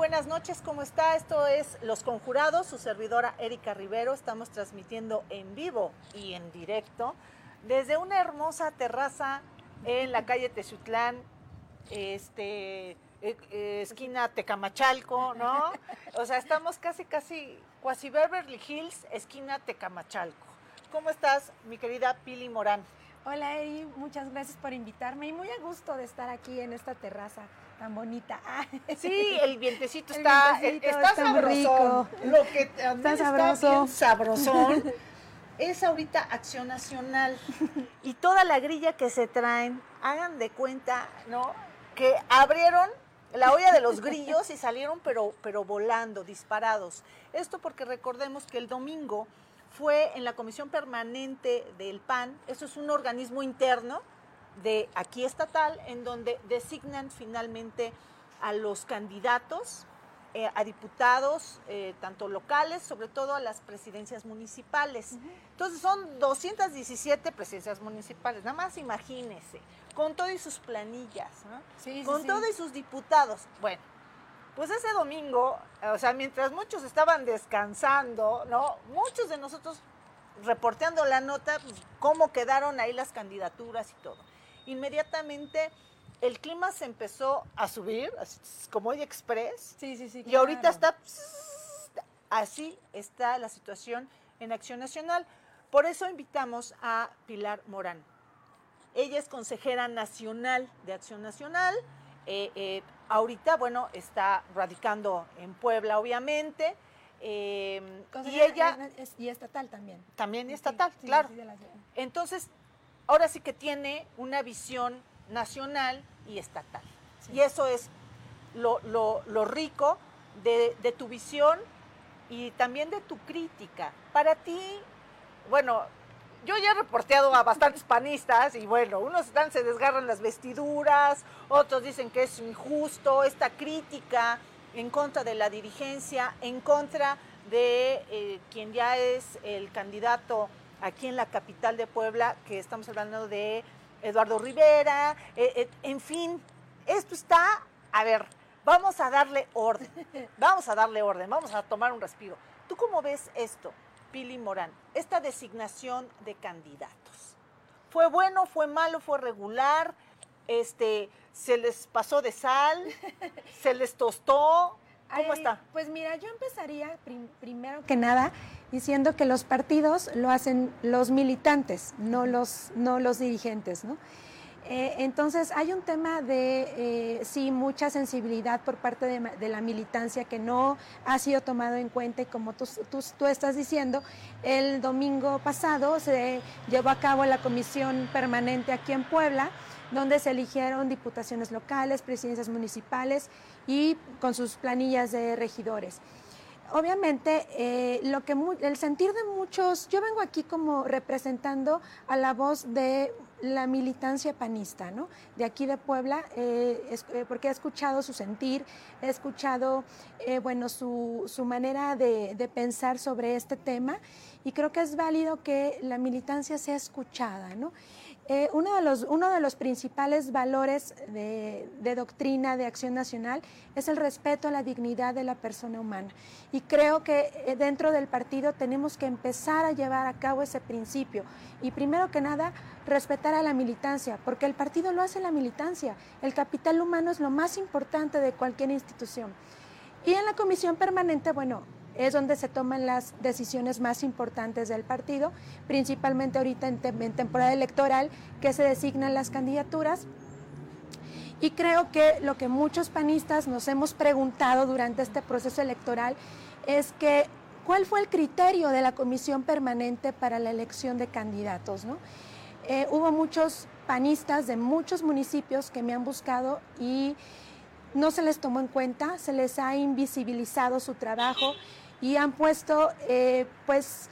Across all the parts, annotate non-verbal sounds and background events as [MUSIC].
Buenas noches, ¿cómo está? Esto es Los Conjurados, su servidora Erika Rivero. Estamos transmitiendo en vivo y en directo desde una hermosa terraza en la calle Tezutlán, este, eh, eh, esquina Tecamachalco, ¿no? O sea, estamos casi, casi, cuasi Beverly Hills, esquina Tecamachalco. ¿Cómo estás, mi querida Pili Morán? Hola Eri, muchas gracias por invitarme y muy a gusto de estar aquí en esta terraza tan bonita. [LAUGHS] Sí, el vientecito está, está, sabrosón. Lo que también está, sabroso. sabrosón [LAUGHS] es ahorita Acción Nacional [LAUGHS] y toda la grilla que se traen, hagan de cuenta, ¿no? Que abrieron la olla de los grillos y salieron pero, pero volando, disparados. Esto porque recordemos que el domingo fue en la Comisión Permanente del PAN, eso es un organismo interno de aquí estatal, en donde designan finalmente a los candidatos eh, a diputados, eh, tanto locales, sobre todo a las presidencias municipales. Entonces son 217 presidencias municipales, nada más imagínese, con todo y sus planillas, con todo y sus diputados. Bueno, pues ese domingo, o sea, mientras muchos estaban descansando, ¿no? Muchos de nosotros reporteando la nota, pues, cómo quedaron ahí las candidaturas y todo. Inmediatamente el clima se empezó a subir, como hoy express. Sí, sí, sí. Y ahorita está, así está la situación en Acción Nacional. Por eso invitamos a Pilar Morán. Ella es consejera nacional de Acción Nacional. Eh, eh, ahorita, bueno, está radicando en Puebla, obviamente. Eh, y ella... y estatal también. También estatal, claro. Entonces, ahora sí que tiene una visión nacional y estatal. Y eso es lo, rico de, de, tu visión y también de tu crítica. Para ti, bueno, yo ya he reporteado a bastantes panistas y bueno, unos están, se desgarran las vestiduras, otros dicen que es injusto esta crítica en contra de la dirigencia, en contra de eh, quien ya es el candidato aquí en la capital de Puebla, que estamos hablando de Eduardo Rivera, eh, eh, en fin, esto está, a ver, vamos a darle orden, [LAUGHS] vamos a darle orden, vamos a tomar un respiro. ¿Tú cómo ves esto? Pili Morán, esta designación de candidatos. ¿Fue bueno, fue malo, fue regular? Este, ¿Se les pasó de sal? [LAUGHS] ¿Se les tostó? ¿Cómo está? Pues mira, yo empezaría primero que nada diciendo que los partidos lo hacen los militantes, no los, no los dirigentes, ¿no? Eh, entonces hay un tema de, eh, sí, mucha sensibilidad por parte de, la militancia que no ha sido tomado en cuenta y como tú, tú, estás diciendo, el domingo pasado se llevó a cabo la comisión permanente aquí en Puebla, donde se eligieron diputaciones locales, presidencias municipales y con sus planillas de regidores obviamente eh, lo que el sentir de muchos, yo vengo aquí como representando a la voz de la militancia panista, ¿no? De aquí de Puebla, eh, eh, porque he escuchado su sentir, he escuchado, bueno, su, su manera de, de, pensar sobre este tema y creo que es válido que la militancia sea escuchada, ¿no? Eh, uno, de los, uno de los principales valores de, doctrina de acción nacional es el respeto a la dignidad de la persona humana. Y creo que eh, dentro del partido tenemos que empezar a llevar a cabo ese principio. Y primero que nada, respetar a la militancia, porque el partido lo hace la militancia. El capital humano es lo más importante de cualquier institución. Y en la comisión permanente, bueno, es donde se toman las decisiones más importantes del partido, principalmente ahorita en, temporada electoral, que se designan las candidaturas. Y creo que lo que muchos panistas nos hemos preguntado durante este proceso electoral es que cuál fue el criterio de la comisión permanente para la elección de candidatos. ¿no? Eh, hubo muchos panistas de muchos municipios que me han buscado y no se les tomó en cuenta, se les ha invisibilizado su trabajo y han puesto eh, pues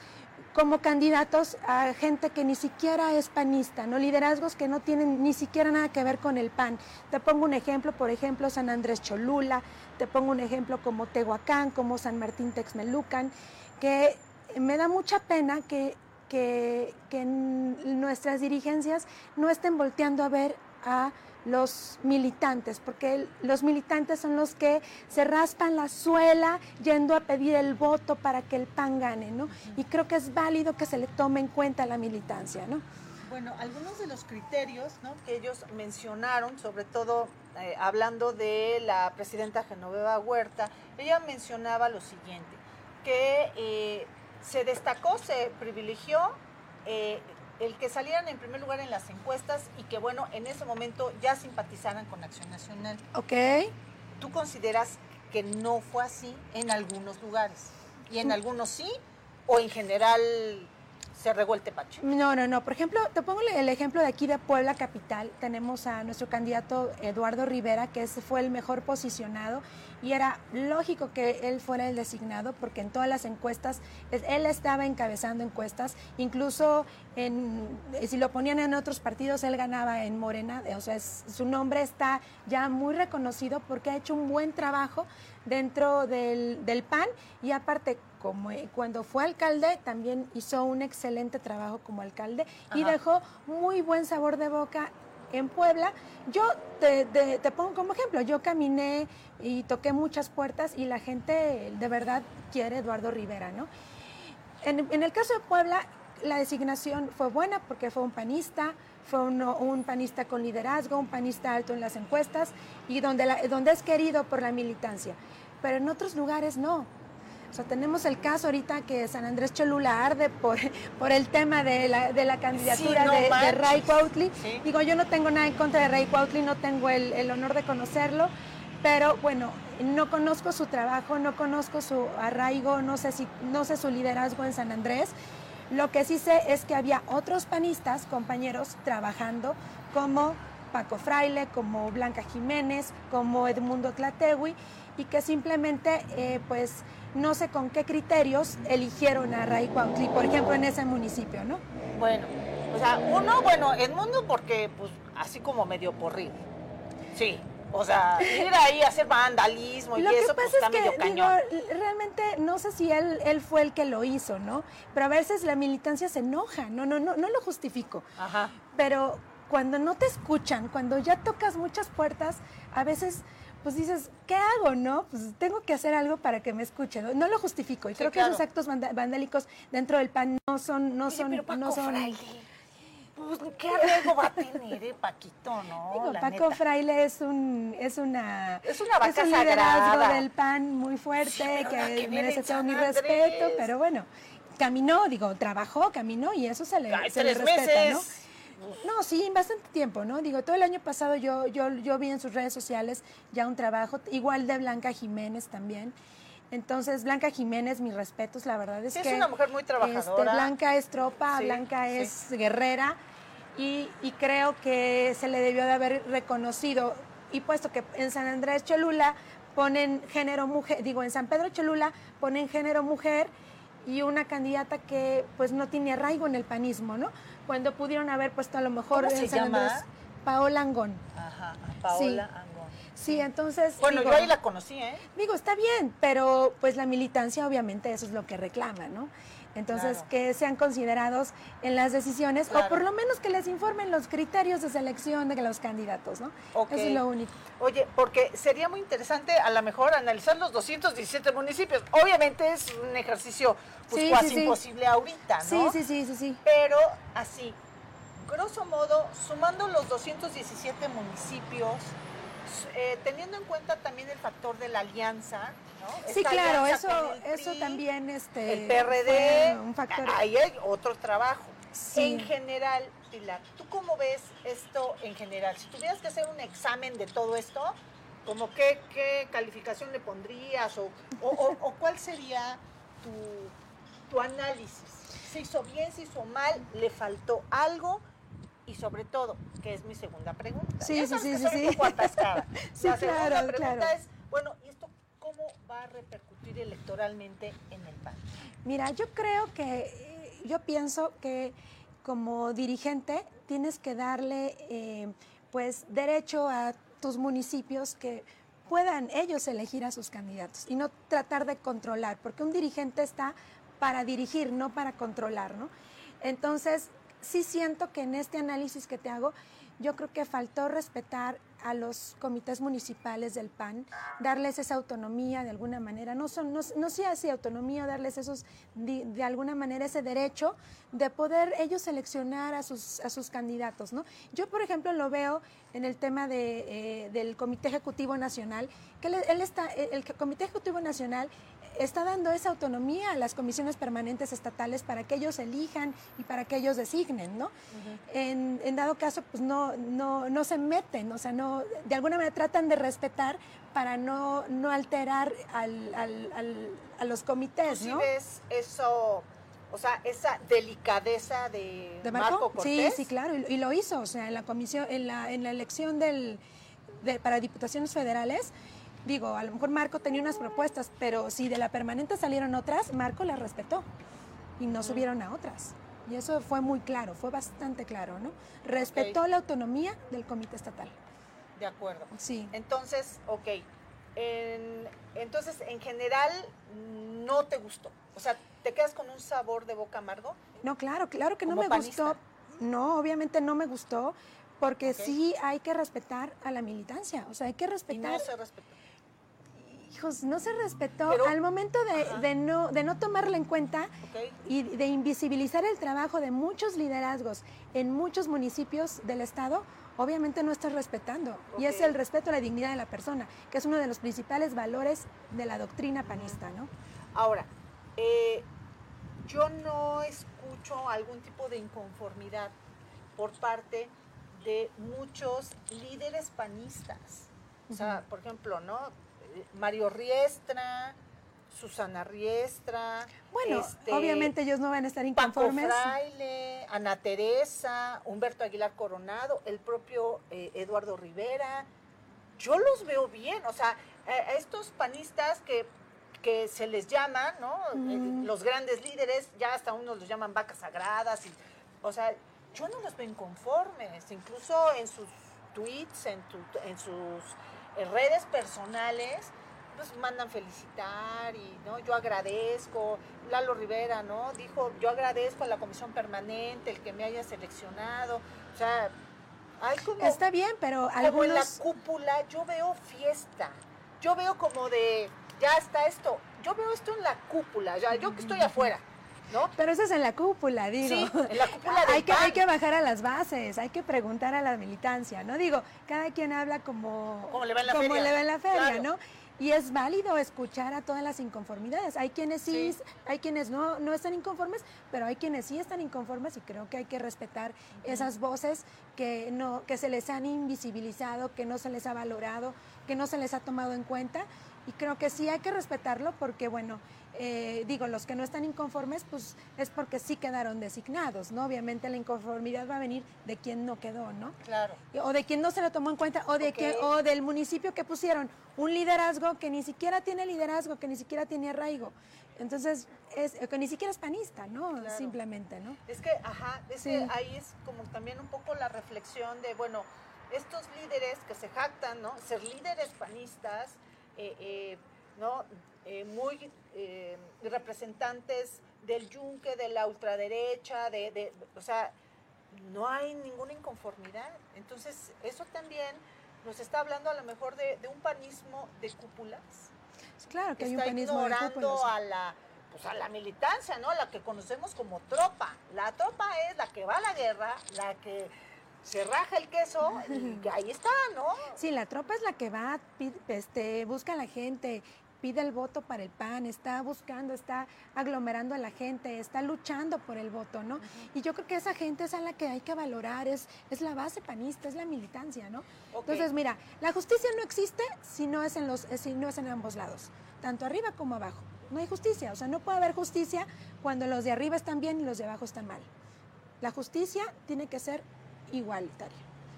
como candidatos a gente que ni siquiera es panista, ¿no? liderazgos que no tienen ni siquiera nada que ver con el PAN. Te pongo un ejemplo, por ejemplo, San Andrés Cholula, te pongo un ejemplo como Tehuacán, como San Martín Texmelucan, que me da mucha pena que, que, que nuestras dirigencias no estén volteando a ver a los militantes, porque los militantes son los que se raspan la suela yendo a pedir el voto para que el PAN gane, ¿no? Y creo que es válido que se le tome en cuenta la militancia, ¿no? Bueno, algunos de los criterios que ellos mencionaron, sobre todo eh, hablando de la presidenta Genoveva Huerta, ella mencionaba lo siguiente, que eh, se destacó, se privilegió eh, el que salieran en primer lugar en las encuestas y que, bueno, en ese momento ya simpatizaran con Acción Nacional. Ok. ¿Tú consideras que no fue así en algunos lugares? ¿Y en algunos sí? ¿O en general se regó el tepache. No, no, no. Por ejemplo, te pongo el ejemplo de aquí de Puebla Capital. Tenemos a nuestro candidato Eduardo Rivera, que fue el mejor posicionado y era lógico que él fuera el designado porque en todas las encuestas, él estaba encabezando encuestas, incluso en, si lo ponían en otros partidos, él ganaba en Morena, o sea, su nombre está ya muy reconocido porque ha hecho un buen trabajo dentro del, del PAN y aparte como eh, cuando fue alcalde también hizo un excelente trabajo como alcalde y dejó muy buen sabor de boca en Puebla. Yo te, pongo como ejemplo, yo caminé y toqué muchas puertas y la gente de verdad quiere Eduardo Rivera, ¿no? En, el caso de Puebla, la designación fue buena porque fue un panista, fue un panista con liderazgo, un panista alto en las encuestas y donde, donde es querido por la militancia. Pero en otros lugares no. O sea, tenemos el caso ahorita que San Andrés Cholula arde por, por el tema de la, de la candidatura de, Ray Cuautli. Digo, yo no tengo nada en contra de Ray Cuautli, no tengo el, el, honor de conocerlo, pero bueno, no conozco su trabajo, no conozco su arraigo, no sé, si, no sé su liderazgo en San Andrés. Lo que sí sé es que había otros panistas, compañeros, trabajando como Paco Fraile, como Blanca Jiménez, como Edmundo Tlategui, y que simplemente, eh, pues, no sé con qué criterios eligieron a Ray Cuautli, por ejemplo, en ese municipio, ¿no? Bueno, o sea, uno, bueno, Edmundo porque, pues, así como medio porrido. Sí, o sea, ir ahí a hacer vandalismo y eso, pues está medio cañón. realmente no sé si él, él fue el que lo hizo, ¿no? Pero a veces la militancia se enoja, no, no, no, no lo justifico. Ajá. Pero cuando no te escuchan, cuando ya tocas muchas puertas, a veces pues dices, ¿qué hago, no? Pues tengo que hacer algo para que me escuchen. No, lo justifico y creo que esos actos vandálicos dentro del PAN no son, no son, no son. pues, ¿qué arreglo va a tener, eh, Paquito, no? Digo, Paco Fraile es un, es una, es una vaca es un liderazgo del PAN muy fuerte que merece todo mi respeto, pero bueno, caminó, digo, trabajó, caminó y eso se le, se le respeta, ¿no? No, sí, bastante tiempo, ¿no? Digo, todo el año pasado yo, yo, yo vi en sus redes sociales ya un trabajo, igual de Blanca Jiménez también. Entonces, Blanca Jiménez, mis respetos, la verdad es que... Es una mujer muy este, trabajadora. Blanca es tropa, Blanca es guerrera y, y, creo que se le debió de haber reconocido. Y puesto que en San Andrés Cholula ponen género mujer, digo, en San Pedro Cholula ponen género mujer y una candidata que pues no tiene arraigo en el panismo, ¿no? Cuando pudieron haber puesto a lo mejor ¿Cómo se llama? Paola Angón. Ajá, Paola Angón. Sí, entonces. Bueno, yo ahí la conocí, ¿eh? Digo, está bien, pero pues la militancia, obviamente, eso es lo que reclama, ¿no? Entonces, que sean considerados en las decisiones, o por lo menos que les informen los criterios de selección de los candidatos, ¿no? Eso es lo único. Oye, porque sería muy interesante a lo mejor analizar los 217 municipios. Obviamente es un ejercicio pues casi imposible ahorita, ¿no? Sí, sí, sí, sí, sí. Pero así, grosso modo, sumando los 217 municipios, eh, teniendo en cuenta también el factor de la alianza, ¿no? Sí, claro, eso, eso también este, el PRD, un factor. ahí hay otro trabajo. En general, Pilar, ¿tú cómo ves esto en general? Si tuvieras que hacer un examen de todo esto, como qué, qué calificación le pondrías o, o, cuál sería tu, tu análisis? ¿Se hizo bien, se hizo mal? ¿Le faltó algo? y sobre todo, que es mi segunda pregunta. Sí, sí, sí, sí. sí. Un poco [LAUGHS] sí, la segunda pregunta es, bueno, ¿y esto cómo va a repercutir electoralmente en el PAN? Mira, yo creo que, yo pienso que como dirigente tienes que darle, eh, pues, derecho a tus municipios que puedan ellos elegir a sus candidatos y no tratar de controlar, porque un dirigente está para dirigir, no para controlar, ¿no? Entonces, sí siento que en este análisis que te hago, yo creo que faltó respetar a los comités municipales del PAN, darles esa autonomía de alguna manera, no, son, no, no sea así autonomía, darles esos, de, alguna manera ese derecho de poder ellos seleccionar a sus, a sus candidatos. ¿no? Yo, por ejemplo, lo veo en el tema de, eh, del Comité Ejecutivo Nacional, que él, está, el Comité Ejecutivo Nacional está dando esa autonomía a las comisiones permanentes estatales para que ellos elijan y para que ellos designen, ¿no? en, dado caso, pues no, no, no se meten, o sea, no, de alguna manera tratan de respetar para no, no alterar al, al, a los comités, ¿no? ves eso, o sea, esa delicadeza de, Marco? Cortés? Sí, sí, claro, y, lo hizo, o sea, en la comisión, en la, en la elección del, de, para diputaciones federales, digo, a lo mejor Marco tenía unas propuestas, pero si de la permanente salieron otras, Marco las respetó y no subieron a otras. Y eso fue muy claro, fue bastante claro, ¿no? Respetó la autonomía del comité estatal. De acuerdo. Sí. Entonces, ok. entonces, en general, no te gustó. O sea, ¿te quedas con un sabor de boca amargo? No, claro, claro que no me gustó. No, obviamente no me gustó, porque sí hay que respetar a la militancia. O sea, hay que respetar. no se respetó hijos, no se respetó al momento de, no, de no tomarla en cuenta y de invisibilizar el trabajo de muchos liderazgos en muchos municipios del Estado, obviamente no estás respetando. Y es el respeto a la dignidad de la persona, que es uno de los principales valores de la doctrina panista, ¿no? Ahora, eh, yo no escucho algún tipo de inconformidad por parte de muchos líderes panistas. O sea, por ejemplo, ¿no? Mario Riestra, Susana Riestra. Bueno, este, obviamente ellos no van a estar inconformes. Paco Fraile, Ana Teresa, Humberto Aguilar Coronado, el propio eh, Eduardo Rivera. Yo los veo bien, o sea, a estos panistas que, que se les llama, ¿no? Eh, los grandes líderes, ya hasta unos los llaman vacas sagradas. Y, o sea, yo no los veo inconformes, incluso en sus tweets, en, en sus en redes personales, pues mandan felicitar y no yo agradezco. Lalo Rivera no dijo yo agradezco a la comisión permanente el que me haya seleccionado o sea hay como está bien pero como en la cúpula yo veo fiesta. Yo veo como de ya está esto yo veo esto en la cúpula ya yo que estoy afuera ¿No? Pero eso es en la cúpula, digo. Sí, en la cúpula hay que Hay que bajar a las bases, hay que preguntar a la militancia, ¿no? Digo, cada quien habla como, como le va en la como feria, le va en la feria ¿no? Y es válido escuchar a todas las inconformidades. Hay quienes sí, hay quienes no, no están inconformes, pero hay quienes sí están inconformes y creo que hay que respetar esas voces que, no, que se les han invisibilizado, que no se les ha valorado, que no se les ha tomado en cuenta. Y creo que sí hay que respetarlo porque, bueno, eh, digo, los que no están inconformes, pues es porque sí quedaron designados, ¿no? Obviamente la inconformidad va a venir de quien no quedó, ¿no? Claro. O de quien no se lo tomó en cuenta, o de que, o del municipio que pusieron un liderazgo que ni siquiera tiene liderazgo, que ni siquiera tiene arraigo. Entonces, es, que ni siquiera es panista, ¿no? Simplemente, ¿no? Es que, ajá, es que ahí es como también un poco la reflexión de, bueno, estos líderes que se jactan, ¿no? Ser líderes panistas, ¿no? Eh, muy eh, representantes del yunque, de la ultraderecha, de, o sea, no hay ninguna inconformidad. Entonces, eso también nos está hablando a lo mejor de, un panismo de cúpulas. Claro que, hay un panismo de cúpulas. a la pues a la militancia, ¿no? La que conocemos como tropa. La tropa es la que va a la guerra, la que se raja el queso y [LAUGHS] ahí está, ¿no? Sí, la tropa es la que va, este, busca a la gente, pide el voto para el PAN, está buscando, está aglomerando a la gente, está luchando por el voto, ¿no? Y yo creo que esa gente es a la que hay que valorar, es, es la base panista, es la militancia, ¿no? Entonces, mira, la justicia no existe si no es en los, si no es en ambos lados, tanto arriba como abajo. No hay justicia, o sea, no puede haber justicia cuando los de arriba están bien y los de abajo están mal. La justicia tiene que ser igualitaria.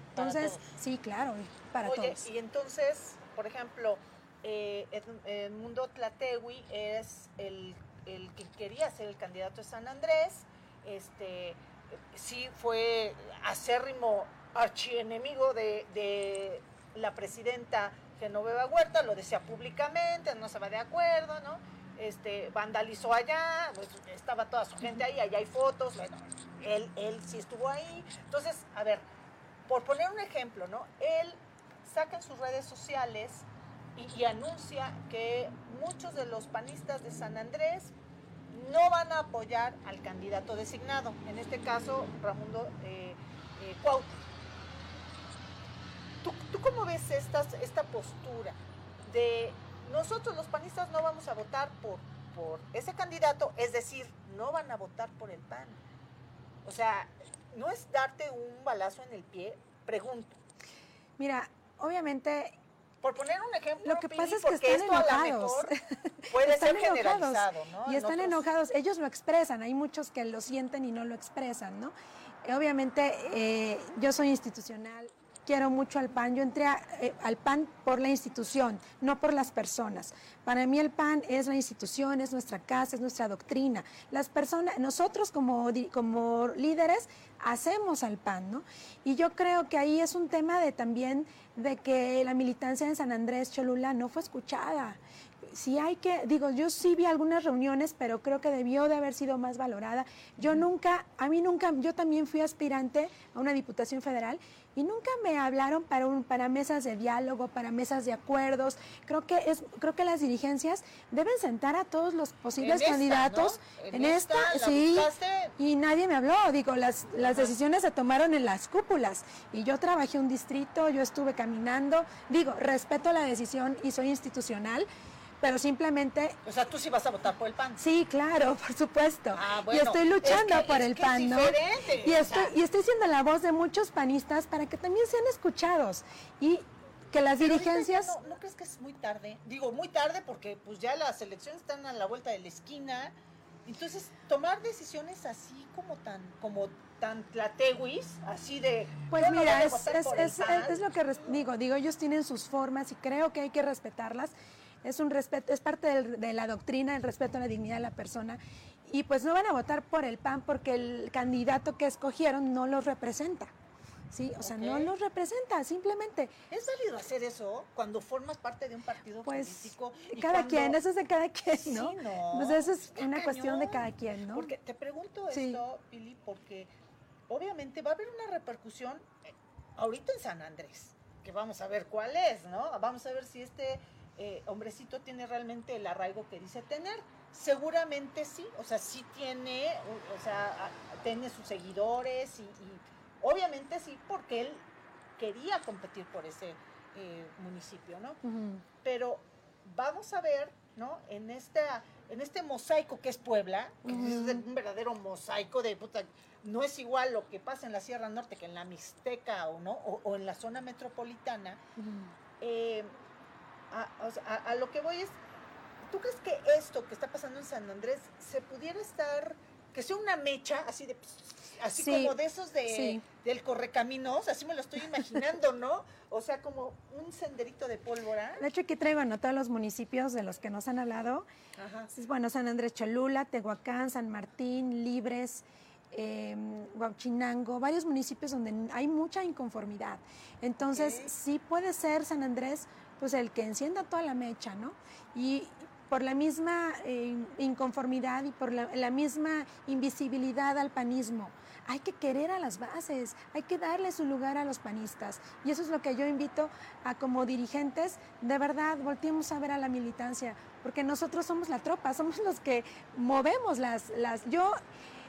Entonces, sí, claro, para todos. Y entonces, por ejemplo, eh, Mundo Tlatewi es el, que quería ser el candidato de San Andrés, este, sí fue acérrimo archienemigo de, de la presidenta Genoveva Huerta, lo decía públicamente, no se va de acuerdo, ¿no? Este, vandalizó allá, pues, estaba toda su gente ahí, allá hay fotos, él, él sí estuvo ahí. Entonces, a ver, por poner un ejemplo, ¿no? Él saca en sus redes sociales y, anuncia que muchos de los panistas de San Andrés no van a apoyar al candidato designado, en este caso Ramundo eh, eh ¿Tú, cómo ves esta, esta postura de nosotros los panistas no vamos a votar por, por ese candidato, es decir, no van a votar por el PAN? O sea, no es darte un balazo en el pie, pregunto. Mira, obviamente por poner un ejemplo, lo que pasa es que están enojados. [LAUGHS] puede ser generalizado, ¿no? Y están enojados, ellos lo expresan, hay muchos que lo sienten y no lo expresan, ¿no? Obviamente, eh, yo soy institucional, quiero mucho al PAN. Yo entré eh, al PAN por la institución, no por las personas. Para mí el PAN es la institución, es nuestra casa, es nuestra doctrina. Las personas, nosotros como, como líderes hacemos al PAN, ¿no? Y yo creo que ahí es un tema de también de que la militancia en San Andrés Cholula no fue escuchada si hay que, digo, yo sí vi algunas reuniones, pero creo que debió de haber sido más valorada. Yo nunca, a mí nunca, yo también fui aspirante a una diputación federal y nunca me hablaron para un, para mesas de diálogo, para mesas de acuerdos. Creo que es, creo que las dirigencias deben sentar a todos los posibles candidatos en, esta, sí, y nadie me habló. Digo, las, las decisiones se tomaron en las cúpulas y yo trabajé un distrito, yo estuve caminando. Digo, respeto la decisión y soy institucional pero simplemente... O sea, tú sí vas a votar por el PAN. Sí, claro, [LAUGHS] por supuesto. Ah, y estoy luchando por el PAN, ¿no? Y estoy, y estoy siendo la voz de muchos panistas para que también sean escuchados y que las dirigencias... No, no, crees que es muy tarde? Digo, muy tarde porque pues ya las elecciones están a la vuelta de la esquina. Entonces, tomar decisiones así como tan, como tan tlateguis, así de... Pues mira, es, es, es, es, lo que digo, digo, ellos tienen sus formas y creo que hay que respetarlas es un respeto, es parte de la doctrina, el respeto a la dignidad de la persona. Y pues no van a votar por el PAN porque el candidato que escogieron no los representa. Sí, o sea, no los representa, simplemente. ¿Es válido hacer eso cuando formas parte de un partido pues, político? Cada quien, eso es de cada quien, ¿no? Sí, no. Pues eso es una cuestión de cada quien, ¿no? Porque te pregunto esto, Pili, porque obviamente va a haber una repercusión eh, ahorita en San Andrés, que vamos a ver cuál es, ¿no? Vamos a ver si este eh, hombrecito tiene realmente el arraigo que dice tener. Seguramente sí, o sea, sí tiene, o sea, tiene sus seguidores y, obviamente sí, porque él quería competir por ese eh, municipio, ¿no? Pero vamos a ver, ¿no? En esta, en este mosaico que es Puebla, que es un verdadero mosaico de puta, no es igual lo que pasa en la Sierra Norte que en la Mixteca o no, o, en la zona metropolitana a, lo que voy es, ¿tú crees que esto que está pasando en San Andrés se pudiera estar, que sea una mecha así de, así como de esos de, del correcaminos, así me lo estoy imaginando, ¿no? O sea, como un senderito de pólvora. De hecho, aquí traigo a todos los municipios de los que nos han hablado. Ajá. bueno, San Andrés Cholula, Tehuacán, San Martín, Libres, eh, varios municipios donde hay mucha inconformidad. Entonces, sí puede ser San Andrés pues el que encienda toda la mecha, ¿no? Y por la misma eh, inconformidad y por la, misma invisibilidad al panismo. Hay que querer a las bases, hay que darle su lugar a los panistas. Y eso es lo que yo invito a como dirigentes, de verdad, volteemos a ver a la militancia, porque nosotros somos la tropa, somos los que movemos las... las yo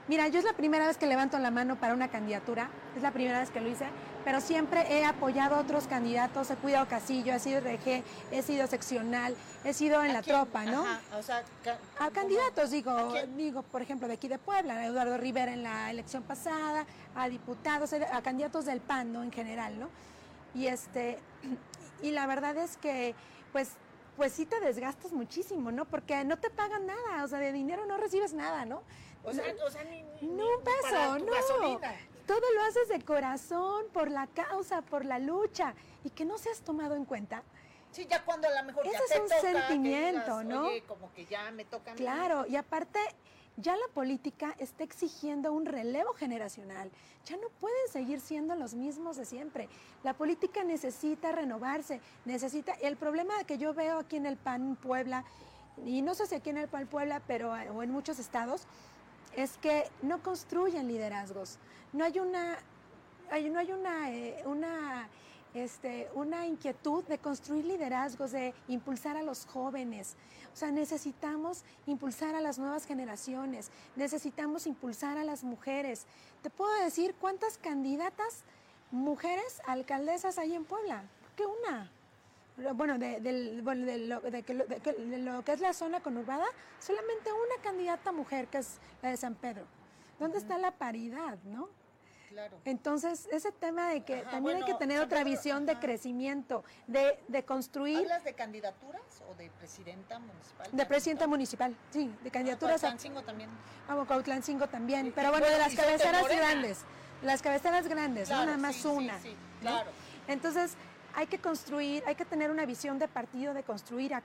Mira, yo es la primera vez que levanto la mano para una candidatura, es la primera vez que lo hice, pero siempre he apoyado a otros candidatos, he cuidado Casillo, he sido RG, he sido seccional, he sido en la tropa, ¿no? o sea, a candidatos, digo, digo, por ejemplo, de aquí de Puebla, a Eduardo Rivera en la elección pasada, a diputados, a candidatos del PAN, ¿no? En general, ¿no? Y este, y la verdad es que, pues, pues sí te desgastas muchísimo, ¿no? Porque no te pagan nada, o sea, de dinero no recibes nada, ¿no? O sea, o sea ni, no un peso, no. Todo lo haces de corazón, por la causa, por la lucha, y que no seas tomado en cuenta. Sí, ya cuando a lo mejor Ese ya es un sentimiento, ¿no? Oye, como que ya me toca a mí. Claro, y aparte ya la política está exigiendo un relevo generacional. Ya no pueden seguir siendo los mismos de siempre. La política necesita renovarse, necesita... El problema que yo veo aquí en el PAN Puebla, y no sé si aquí en el PAN Puebla, pero o en muchos estados, es que no construyen liderazgos. No hay una hay, no hay una, eh, una, este, una inquietud de construir liderazgos, de impulsar a los jóvenes. O sea, necesitamos impulsar a las nuevas generaciones, necesitamos impulsar a las mujeres. Te puedo decir cuántas candidatas mujeres alcaldesas hay en Puebla. ¿Qué una? Bueno, de, lo, que es la zona conurbada, solamente una candidata mujer, que es la de San Pedro. ¿Dónde está la paridad, no? Claro. Entonces, ese tema de que también hay que tener otra visión de crecimiento, de, de, construir... ¿Hablas de candidaturas o de presidenta municipal? De presidenta municipal, sí, de candidaturas... Ah, también. Ah, Cuautlancingo también, pero bueno, de las cabeceras grandes, las cabeceras grandes, no nada más una. Sí, claro. Entonces, hay que construir, hay que tener una visión de partido de construir a,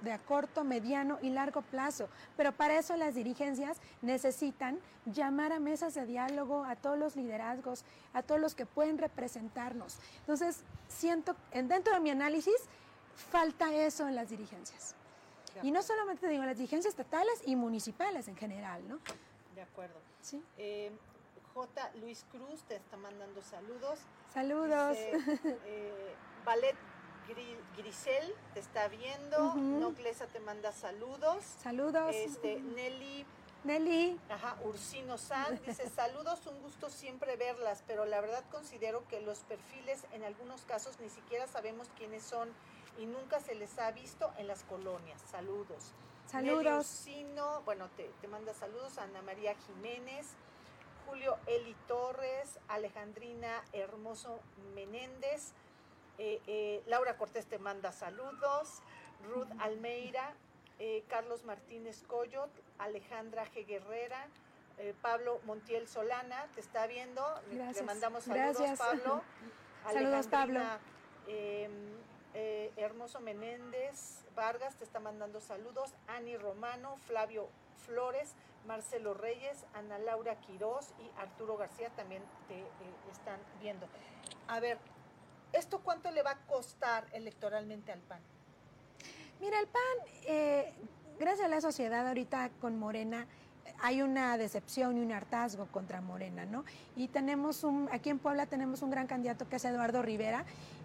de a corto, mediano y largo plazo. Pero para eso las dirigencias necesitan llamar a mesas de diálogo a todos los liderazgos, a todos los que pueden representarnos. Entonces, siento, dentro de mi análisis, falta eso en las dirigencias. Y no solamente digo las dirigencias estatales y municipales en general, ¿no? De acuerdo. Sí. Eh, J. Luis Cruz te está mandando saludos. Saludos. Eh, [LAUGHS] Ballet Grisel te está viendo. Noclesa te manda saludos. Saludos. Este, Nelly. Nelly. Ajá, Ursino San dice, [LAUGHS] saludos, un gusto siempre verlas, pero la verdad considero que los perfiles en algunos casos ni siquiera sabemos quiénes son y nunca se les ha visto en las colonias. Saludos. Saludos. Ursino, bueno, te, te manda saludos. Ana María Jiménez. Julio Eli Torres, Alejandrina Hermoso Menéndez, eh, eh, Laura Cortés te manda saludos, Ruth Almeida, eh, Carlos Martínez Coyot, Alejandra G. Guerrera, Pablo Montiel Solana, te está viendo, te mandamos saludos Pablo. [LAUGHS] saludos Pablo. Em, Hermoso Menéndez Vargas te está mandando saludos, Ani Romano, Flavio Flores, Marcelo Reyes, Ana Laura Quirós y Arturo García también te están viendo. A ver, ¿Esto cuánto le va a costar electoralmente al PAN? Mira, el PAN, eh, gracias a la sociedad ahorita con Morena, hay una decepción y un hartazgo contra Morena, ¿no? Y tenemos un, aquí en Puebla tenemos un gran candidato que es Eduardo Rivera,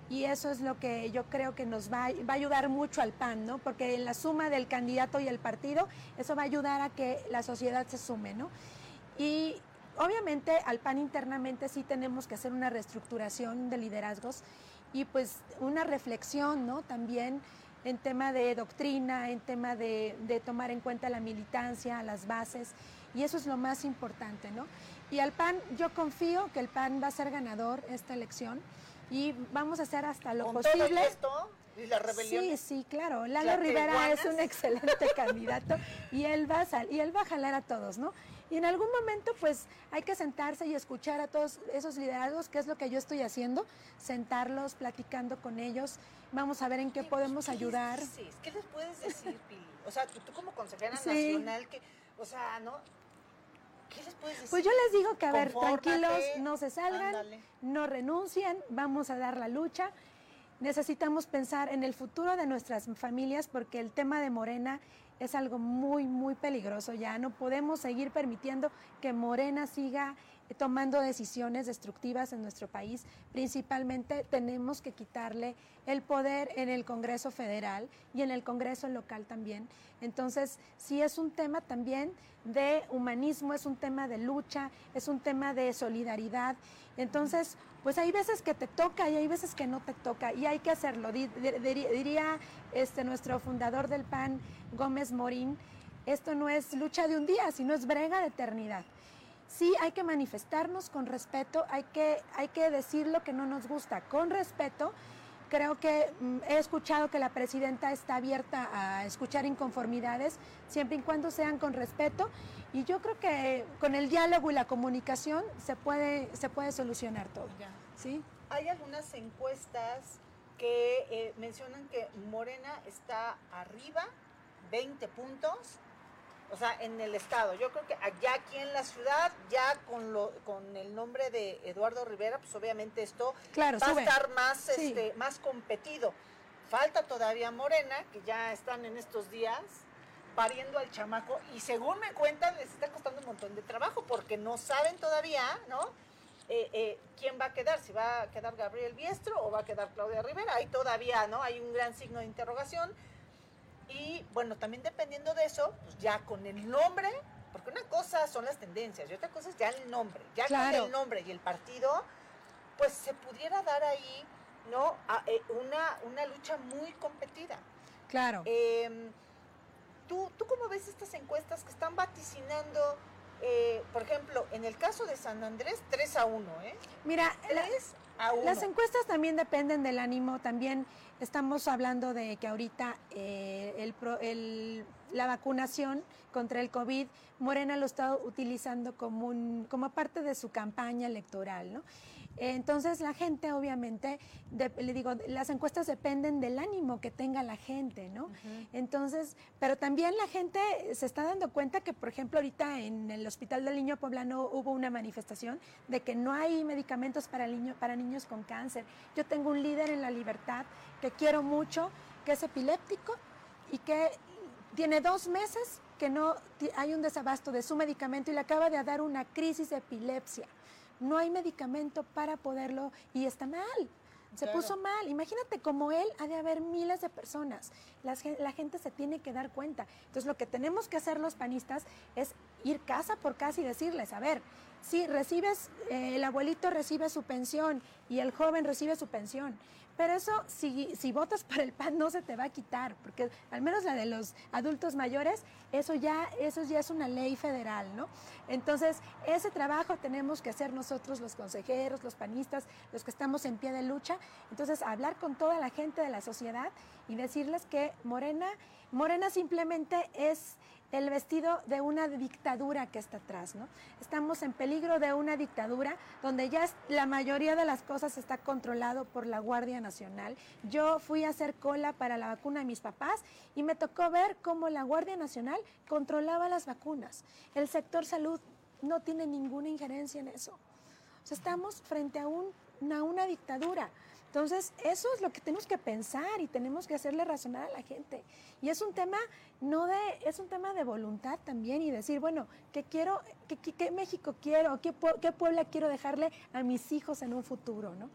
y eso es lo que yo creo que nos va, va, a ayudar mucho al PAN, ¿no? Porque en la suma del candidato y el partido, eso va a ayudar a que la sociedad se sume, ¿no? Y Obviamente al PAN internamente sí tenemos que hacer una reestructuración de liderazgos y pues una reflexión, ¿no? También en tema de doctrina, en tema de, tomar en cuenta la militancia, las bases, y eso es lo más importante, ¿no? Y al PAN, yo confío que el PAN va a ser ganador esta elección y vamos a hacer hasta lo posible. ¿Y la rebelión? Sí, sí, claro. Lalo Rivera es un excelente [LAUGHS] candidato y él va a y él va a jalar a todos, ¿no? Y en algún momento, pues, hay que sentarse y escuchar a todos esos liderazgos, que es lo que yo estoy haciendo, sentarlos, platicando con ellos, vamos a ver en qué podemos ayudar. ¿Qué les puedes decir, Pili? O sea, tú, como consejera nacional, que, o sea, ¿no? ¿Qué les puedes decir? Pues yo les digo que, a ver, tranquilos, no se salgan, no renuncien, vamos a dar la lucha necesitamos pensar en el futuro de nuestras familias porque el tema de Morena es algo muy, muy peligroso ya. No podemos seguir permitiendo que Morena siga tomando decisiones destructivas en nuestro país. Principalmente tenemos que quitarle el poder en el Congreso Federal y en el Congreso local también. Entonces, sí es un tema también de humanismo, es un tema de lucha, es un tema de solidaridad. Entonces, pues hay veces que te toca y hay veces que no te toca y hay que hacerlo. Diría este nuestro fundador del PAN, Gómez Morín, esto no es lucha de un día, sino es brega de eternidad sí hay que manifestarnos con respeto, hay que, hay que decir lo que no nos gusta con respeto. Creo que mm, he escuchado que la presidenta está abierta a escuchar inconformidades, siempre y cuando sean con respeto. Y yo creo que con el diálogo y la comunicación se puede, se puede solucionar todo. ¿sí? Hay algunas encuestas que eh, mencionan que Morena está arriba, 20 puntos, o sea, en el estado. Yo creo que allá aquí en la ciudad, ya con lo, con el nombre de Eduardo Rivera, pues obviamente esto va a estar más, este, más competido. Falta todavía Morena, que ya están en estos días pariendo al chamaco y según me cuentan les está costando un montón de trabajo porque no saben todavía, ¿no? eh, eh, quién va a quedar, si va a quedar Gabriel Biestro o va a quedar Claudia Rivera. Ahí todavía, ¿no? Hay un gran signo de interrogación. Y bueno, también dependiendo de eso, pues ya con el nombre, porque una cosa son las tendencias y otra cosa es ya el nombre. Ya con el nombre y el partido, pues se pudiera dar ahí, ¿no? Eh, una, una lucha muy competida. Claro. Em, ¿tú, ¿Tú cómo ves estas encuestas que están vaticinando eh, por ejemplo, en el caso de San Andrés, 3 a 1, ¿eh? Mira, las encuestas también dependen del ánimo, también estamos hablando de que ahorita eh, la vacunación contra el COVID, Morena lo está utilizando como, un, como parte de su campaña electoral, ¿no? Entonces la gente, obviamente, le digo, las encuestas dependen del ánimo que tenga la gente, ¿no? Entonces, pero también la gente se está dando cuenta que, por ejemplo, ahorita en el Hospital del Niño Poblano hubo una manifestación de que no hay medicamentos para, niño, para niños con cáncer. Yo tengo un líder en la libertad que quiero mucho, que es epiléptico y que tiene dos meses que no hay un desabasto de su medicamento y le acaba de dar una crisis de epilepsia no hay medicamento para poderlo y está mal. Se puso mal. Imagínate como él ha de haber miles de personas. la gente se tiene que dar cuenta. Entonces lo que tenemos que hacer los panistas es ir casa por casa y decirles, a ver, si recibes, eh, el abuelito recibe su pensión y el joven recibe su pensión, pero eso, si, si votas por el PAN, no se te va a quitar, porque al menos la de los adultos mayores, eso ya, eso ya es una ley federal, ¿no? Entonces, ese trabajo tenemos que hacer nosotros, los consejeros, los panistas, los que estamos en pie de lucha. Entonces, hablar con toda la gente de la sociedad y decirles que Morena, Morena simplemente es el vestido de una dictadura que está atrás, ¿no? Estamos en peligro de una dictadura donde ya la mayoría de las cosas está controlado por la Guardia Nacional. Yo fui a hacer cola para la vacuna de mis papás y me tocó ver cómo la Guardia Nacional controlaba las vacunas. El sector salud no tiene ninguna injerencia en eso. O estamos frente a una dictadura. Entonces, eso es lo que tenemos que pensar y tenemos que hacerle razonar a la gente. Y es un tema no de es un tema de voluntad también y decir, bueno, ¿qué quiero qué, México quiero? ¿Qué, ¿Qué Puebla quiero dejarle a mis hijos en un futuro, ¿no?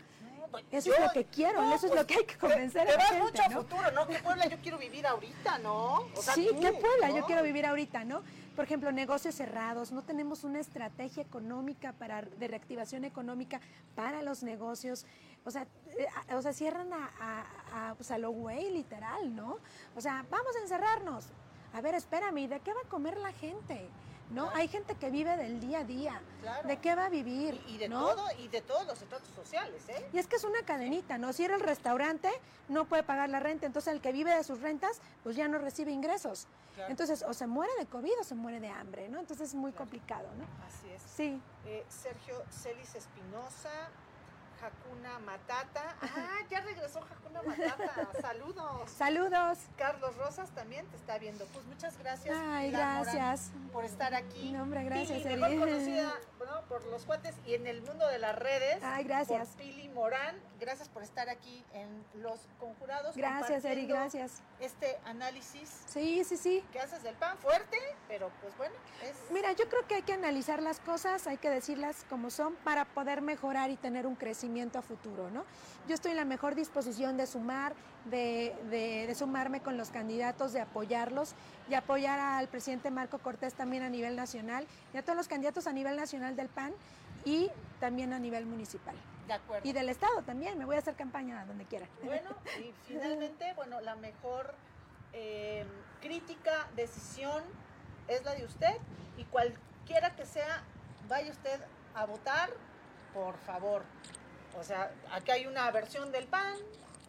Pues, eso es lo que quiero, eso es lo pues, que hay que convencer a la gente, mucho ¿no? futuro, ¿no? ¿Qué Puebla yo quiero vivir ahorita, no? sí, ¿qué Puebla yo quiero vivir ahorita, no? Por ejemplo, negocios cerrados, no tenemos una estrategia económica para de reactivación económica para los negocios. O sea, eh, o sea cierran a, a, a, pues a lo güey, literal, ¿no? O sea, vamos a encerrarnos. A ver, espérame, ¿de qué va a comer la gente? ¿no? Hay gente que vive del día a día. ¿De qué va a vivir? Y, de todo, y de todos los estratos sociales, ¿eh? Y es que es una cadenita, ¿no? Cierra el restaurante, no puede pagar la renta, entonces el que vive de sus rentas, pues ya no recibe ingresos. Entonces, o se muere de COVID o se muere de hambre, ¿no? Entonces es muy complicado, ¿no? Así es. Sí. Eh, Sergio Celis Espinosa, Hakuna Matata. Ah, ya regresó Hakuna Matata. [LAUGHS] Saludos. Saludos. Carlos Rosas también te está viendo. Pues muchas gracias. Ay, gracias. por estar aquí. No, hombre, gracias, Pili, mejor conocida bueno, por los cuates y en el mundo de las redes. Ay, gracias. Por Pili Morán. Gracias por estar aquí en Los Conjurados. Gracias, Eri, gracias. Este análisis. Sí, sí, sí. Que haces del pan fuerte, pero pues bueno. Es... Mira, yo creo que hay que analizar las cosas, hay que decirlas como son para poder mejorar y tener un crecimiento a futuro, ¿no? Yo estoy en la mejor disposición de sumar, de, de, sumarme con los candidatos, de apoyarlos y apoyar al presidente Marco Cortés también a nivel nacional y a todos los candidatos a nivel nacional del PAN y también a nivel municipal. De acuerdo. Y del Estado también, me voy a hacer campaña donde quiera. Bueno, [LAUGHS] y finalmente, bueno, la mejor eh, crítica, decisión es la de usted y cualquiera que sea, vaya usted a votar, por favor, o sea, aquí hay una versión del PAN,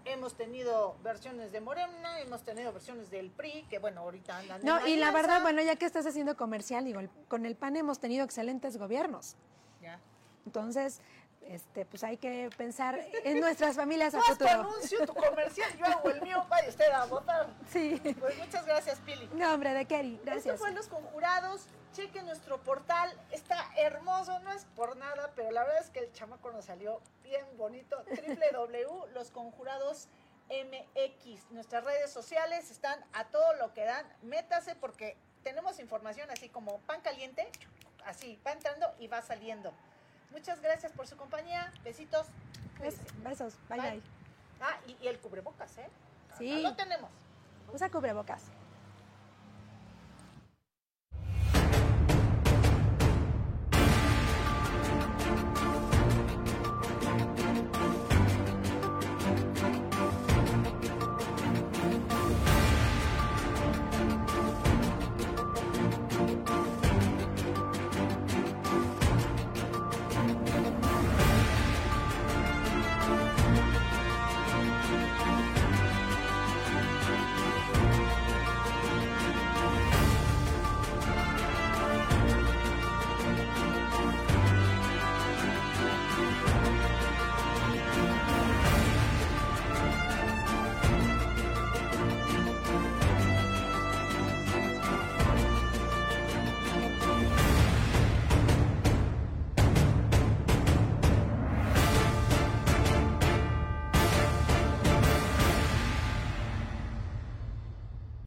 hemos tenido versiones de Morena, hemos tenido versiones del PRI, que bueno, ahorita andan. No, y la verdad, bueno, ya que estás haciendo comercial, digo, con el PAN hemos tenido excelentes gobiernos. Ya. Entonces, este, pues hay que pensar en nuestras familias a futuro. Tu anuncio, tu comercial, yo hago el mío, vaya usted a votar. Sí. Pues muchas gracias, Pili. No, hombre, de Kerry, gracias. Esto fue Los Conjurados. Chequen nuestro portal, está hermoso, no es por nada, pero la verdad es que el chamaco nos salió bien bonito. [LAUGHS] www.losconjurados.mx. Nuestras redes sociales están a todo lo que dan. Métase porque tenemos información así como pan caliente, así, va entrando y va saliendo. Muchas gracias por su compañía. Besitos. Besos. Bye bye. Ah, y, el cubrebocas, ¿eh? Sí. Lo tenemos. Usa cubrebocas.